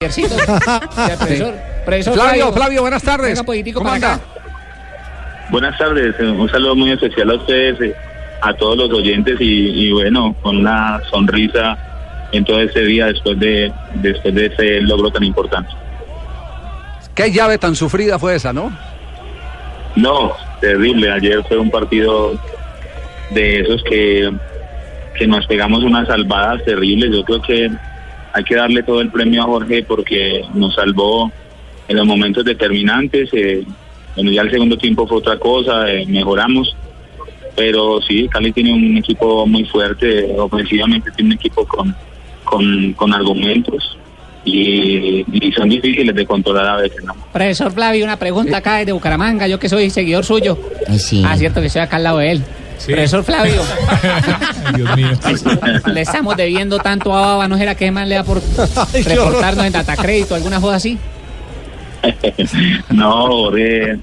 Profesor, profesor Flavio, Flavio, buenas tardes. Buenas tardes, eh, un saludo muy especial a ustedes, eh, a todos los oyentes y, y bueno, con una sonrisa en todo este día después de después de ese logro tan importante. Qué llave tan sufrida fue esa, ¿no? No, terrible, ayer fue un partido de esos que, que nos pegamos unas salvadas terribles, yo creo que hay que darle todo el premio a Jorge porque nos salvó en los momentos determinantes, eh, bueno, ya el segundo tiempo fue otra cosa, eh, mejoramos, pero sí, Cali tiene un equipo muy fuerte, ofensivamente tiene un equipo con, con, con argumentos y, y son difíciles de controlar a veces, ¿no? Profesor Flavio, una pregunta acá desde Bucaramanga, yo que soy seguidor suyo. Ay, sí. Ah, cierto que estoy acá al lado de él. Profesor Flavio, Dios mío. le estamos debiendo tanto a Baba, ¿no será que más le da por reportarnos en Datacrédito, alguna cosa así? no, Jorge,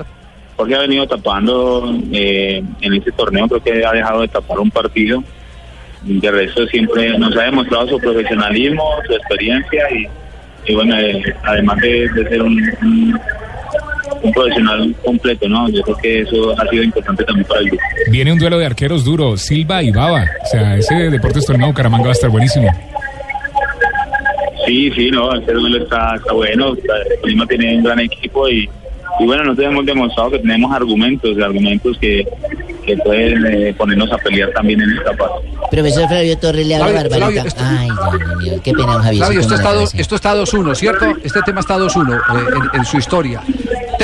Jorge ha venido tapando eh, en este torneo, creo que ha dejado de tapar un partido. De resto siempre nos ha demostrado su profesionalismo, su experiencia y, y bueno, eh, además de, de ser un, un, un profesional completo, ¿no? Yo creo que eso ha sido importante también para el grupo. Viene un duelo de arqueros duro, Silva y Baba. O sea, ese Deportes Tornado Caramanga va a estar buenísimo. Sí, sí, no, este duelo está, está bueno, Tolima tiene un gran equipo y, y bueno, nosotros hemos demostrado que tenemos argumentos, argumentos que, que pueden eh, ponernos a pelear también en esta parte. Profesor Flavio Torres le habla Flavio, Barbarita. Flavio, esto- Ay, Dios mío, qué pena, Javier. Flavio, esto está, do- esto está 2-1, ¿cierto? Este tema está 2-1 eh, en, en su historia.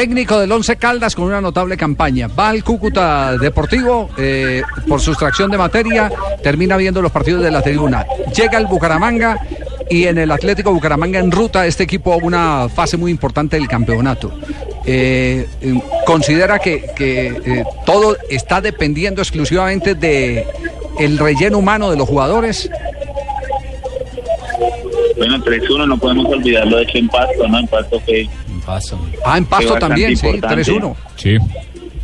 Técnico del Once Caldas con una notable campaña. Va al Cúcuta Deportivo eh, por sustracción de materia, termina viendo los partidos de la tribuna. Llega al Bucaramanga y en el Atlético Bucaramanga en ruta este equipo a una fase muy importante del campeonato. Eh, eh, considera que, que, eh, todo está dependiendo exclusivamente de el relleno humano de los jugadores. Bueno, 3-1 no podemos olvidar lo hecho en Pasto, ¿no? En Pasto fue Ah, en Pasto también, sí, importante. 3-1. Sí.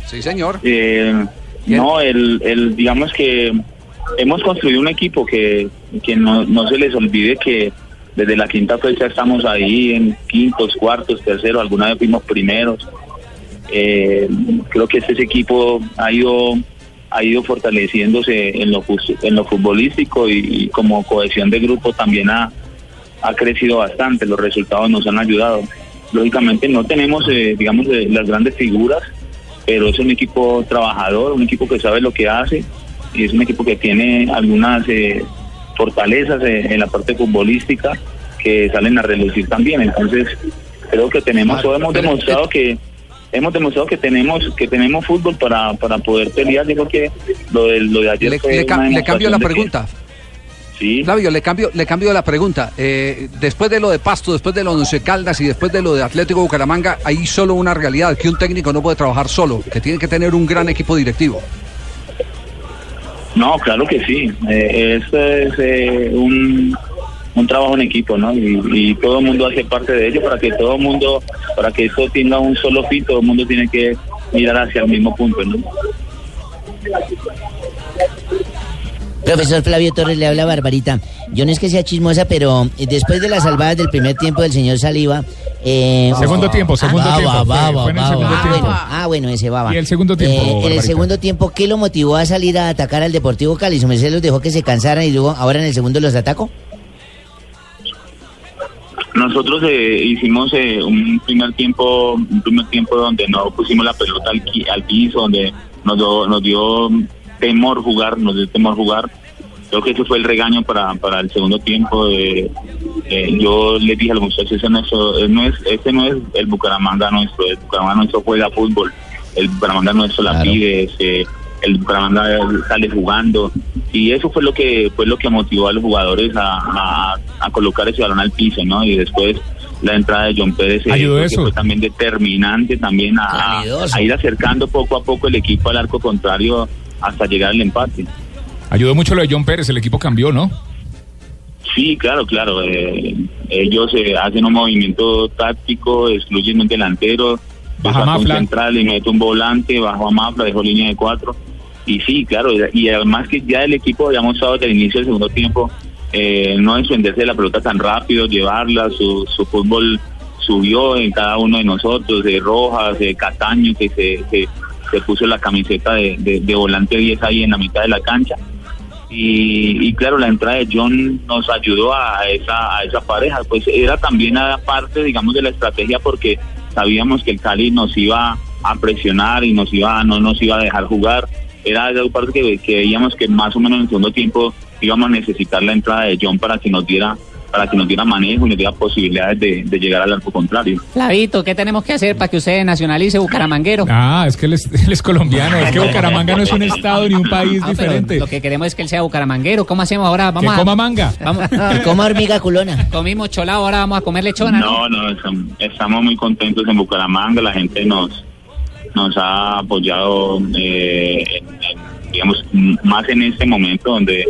Sí, señor. Eh, no, el, el, digamos que hemos construido un equipo que, que no, no se les olvide que desde la quinta fecha estamos ahí en quintos, cuartos, terceros, alguna vez fuimos primeros. Eh, creo que este equipo ha ido ha ido fortaleciéndose en lo, en lo futbolístico y, y como cohesión de grupo también ha, ha crecido bastante, los resultados nos han ayudado. Lógicamente no tenemos, eh, digamos, eh, las grandes figuras, pero es un equipo trabajador, un equipo que sabe lo que hace y es un equipo que tiene algunas eh, fortalezas eh, en la parte futbolística que salen a relucir también. Entonces creo que tenemos, o hemos demostrado que hemos demostrado que tenemos que tenemos fútbol para, para poder pelear. Digo que lo de, lo de ayer Le, fue le ca- una le cambio la que- pregunta. sí, Flavio, le cambio, le cambio la pregunta. Eh, después de lo de Pasto, después de lo de Once Caldas y después de lo de Atlético Bucaramanga, hay solo una realidad, que un técnico no puede trabajar solo, que tiene que tener un gran equipo directivo. No, claro que sí. Eh, esto es eh, un, un trabajo en equipo, ¿no? Y, y todo el mundo hace parte de ello para que todo el mundo, para que esto tenga un solo fin, todo el mundo tiene que mirar hacia el mismo punto, ¿no? Profesor Flavio Torres le habla Barbarita. Yo no es que sea chismosa, pero eh, después de las salvadas del primer tiempo del señor Saliva. Eh, Segundo tiempo, segundo ah, tiempo. baba, Fue- baba, fue en el baba. segundo Ah, tiempo. bueno, ah, bueno, ese baba. Y el segundo tiempo, Eh, en el segundo tiempo, ¿qué lo motivó a salir a atacar al Deportivo Cali? ¿Su merced los dejó que se cansaran y luego ahora en el segundo los atacó? Nosotros eh, hicimos eh, un primer tiempo, un primer tiempo donde no pusimos la pelota al, al piso, donde nos, dio- nos dio temor jugar, nos dio temor jugar. Creo que ese fue el regaño para, para el segundo tiempo. eh, eh, yo les dije a los muchachos, ese no es, eh, no es, este no es el Bucaramanga nuestro, el Bucaramanga nuestro juega fútbol, el Bucaramanga nuestro la pide, eh, el Bucaramanga sale jugando y eso fue lo que fue lo que motivó a los jugadores a, a- a colocar ese balón al piso, ¿no? Y después la entrada de John Pérez eh, Ayudó eso. fue también determinante también a, a ir acercando poco a poco el equipo al arco contrario hasta llegar al empate. Ayudó mucho lo de John Pérez, el equipo cambió, ¿no? Sí, claro, claro. eh, ellos eh, hacen un movimiento táctico, excluyen un delantero, Baja saca un Mafla. central y mete un volante, bajo a Mafla, dejó línea de cuatro. Y sí, claro, y además que ya el equipo había mostrado desde el inicio del segundo tiempo eh, no desprenderse de la pelota tan rápido, llevarla, su, su fútbol subió en cada uno de nosotros, de Rojas, de Cataño, que se, se, puso la camiseta de, de- de volante 10 ahí en la mitad de la cancha. Y, y claro, la entrada de John nos ayudó a esa, a esa pareja, pues era también a parte, digamos, de la estrategia porque sabíamos que el Cali nos iba a presionar y nos iba, no nos iba a dejar jugar. Era esa parte que, que veíamos que más o menos en el segundo tiempo íbamos a necesitar la entrada de John para que nos diera para que nos diera manejo y nos diera posibilidades de, de llegar al arco contrario. Flavito, ¿qué tenemos que hacer para que usted nacionalice Bucaramanguero? Ah, es que él es, él es colombiano. Es que Bucaramanga no es un estado ni un país Ah, diferente. Lo que queremos es que él sea bucaramanguero. ¿Cómo hacemos ahora? Que Vamos a, coma manga. Vamos, Como hormiga culona. comimos cholado, ahora vamos a comer lechona, ¿no? No, no, estam- estamos muy contentos en Bucaramanga, la gente nos nos ha apoyado, eh, digamos, más en este momento donde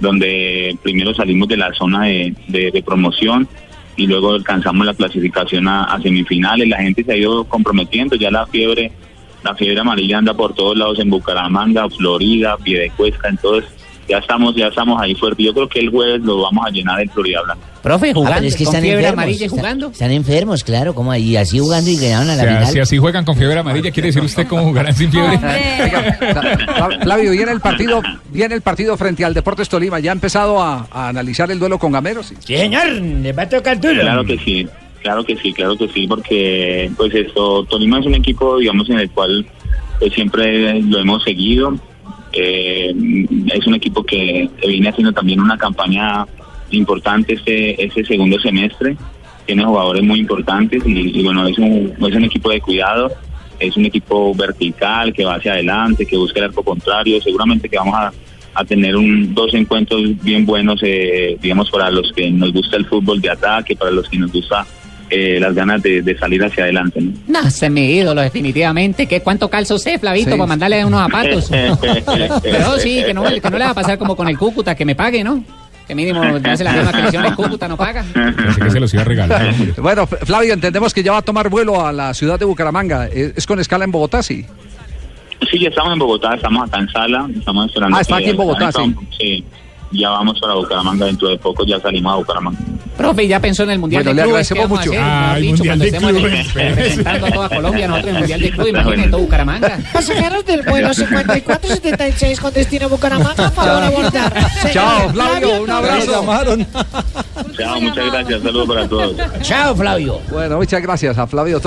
donde primero salimos de la zona de, de- promoción y luego alcanzamos la clasificación a, a semifinales, la gente se ha ido comprometiendo, ya la fiebre la fiebre amarilla anda por todos lados en Bucaramanga, Florida, Piedecuesta, entonces ya estamos ya estamos ahí fuerte. Yo creo que el jueves lo vamos a llenar en Florida Blanca. Profe, Ah, jugando, pero es que con están fiebre enfermos. amarilla Están- jugando. Están enfermos, claro, como ahí, así jugando y ganaron a O la sea, final. si así juegan con fiebre amarilla, ¿quiere decir usted cómo jugarán sin fiebre? Fla- Flavio, viene el partido, viene el partido frente al Deportes Tolima. ¿Ya ha empezado a, a analizar el duelo con Gamero? Sí. Sí, señor, le va a tocar duro. Claro que sí, claro que sí, claro que sí, porque pues esto, Tolima es un equipo, digamos, en el cual pues siempre lo hemos seguido. Eh, es un equipo que viene haciendo también una campaña importante este, este segundo semestre. Tiene jugadores muy importantes y, bueno, es un, es un equipo de cuidado. Es un equipo vertical que va hacia adelante, que busca el arco contrario. Seguramente que vamos a, a tener un, dos encuentros bien buenos, eh, digamos, para los que nos gusta el fútbol de ataque, para los que nos gusta eh, las ganas de, de salir hacia adelante. ¿no? No, ese es mi ídolo, definitivamente. ¿Qué, ¿Cuánto calza usted, Flavito, Sí. para mandarle unos zapatos? Pero sí, que no, que no le va a pasar como con el Cúcuta, que me pague, ¿no? Que mínimo hace la misma hicieron el Cúcuta, no paga. Pensé que se los iba a regalar. Bueno, Flavio, entendemos que ya va a tomar vuelo a la ciudad de Bucaramanga. ¿Es es con escala en Bogotá, sí? Sí, ya estamos en Bogotá, estamos acá en sala, estamos esperando. Ah, está aquí en Bogotá, sí. Sí, ya vamos para Bucaramanga, dentro de poco ya salimos a Bucaramanga. Profe, ya pensó en el Mundial Bueno, de le Clubes. ¿qué agradecemos vamos a mucho. Ay, dicho, Mundial cuando de estemos Clubes. representando a toda Colombia, nosotros en el Mundial de Clubes, imagínate todo Bucaramanga. Pasajeros del vuelo 5476 con destino Bucaramanga, favor abordar. Chao, Flavio, un abrazo. llamaron. Chao, muchas gracias, saludos para todos. Chao, Flavio. Bueno, muchas gracias a Flavio Torres.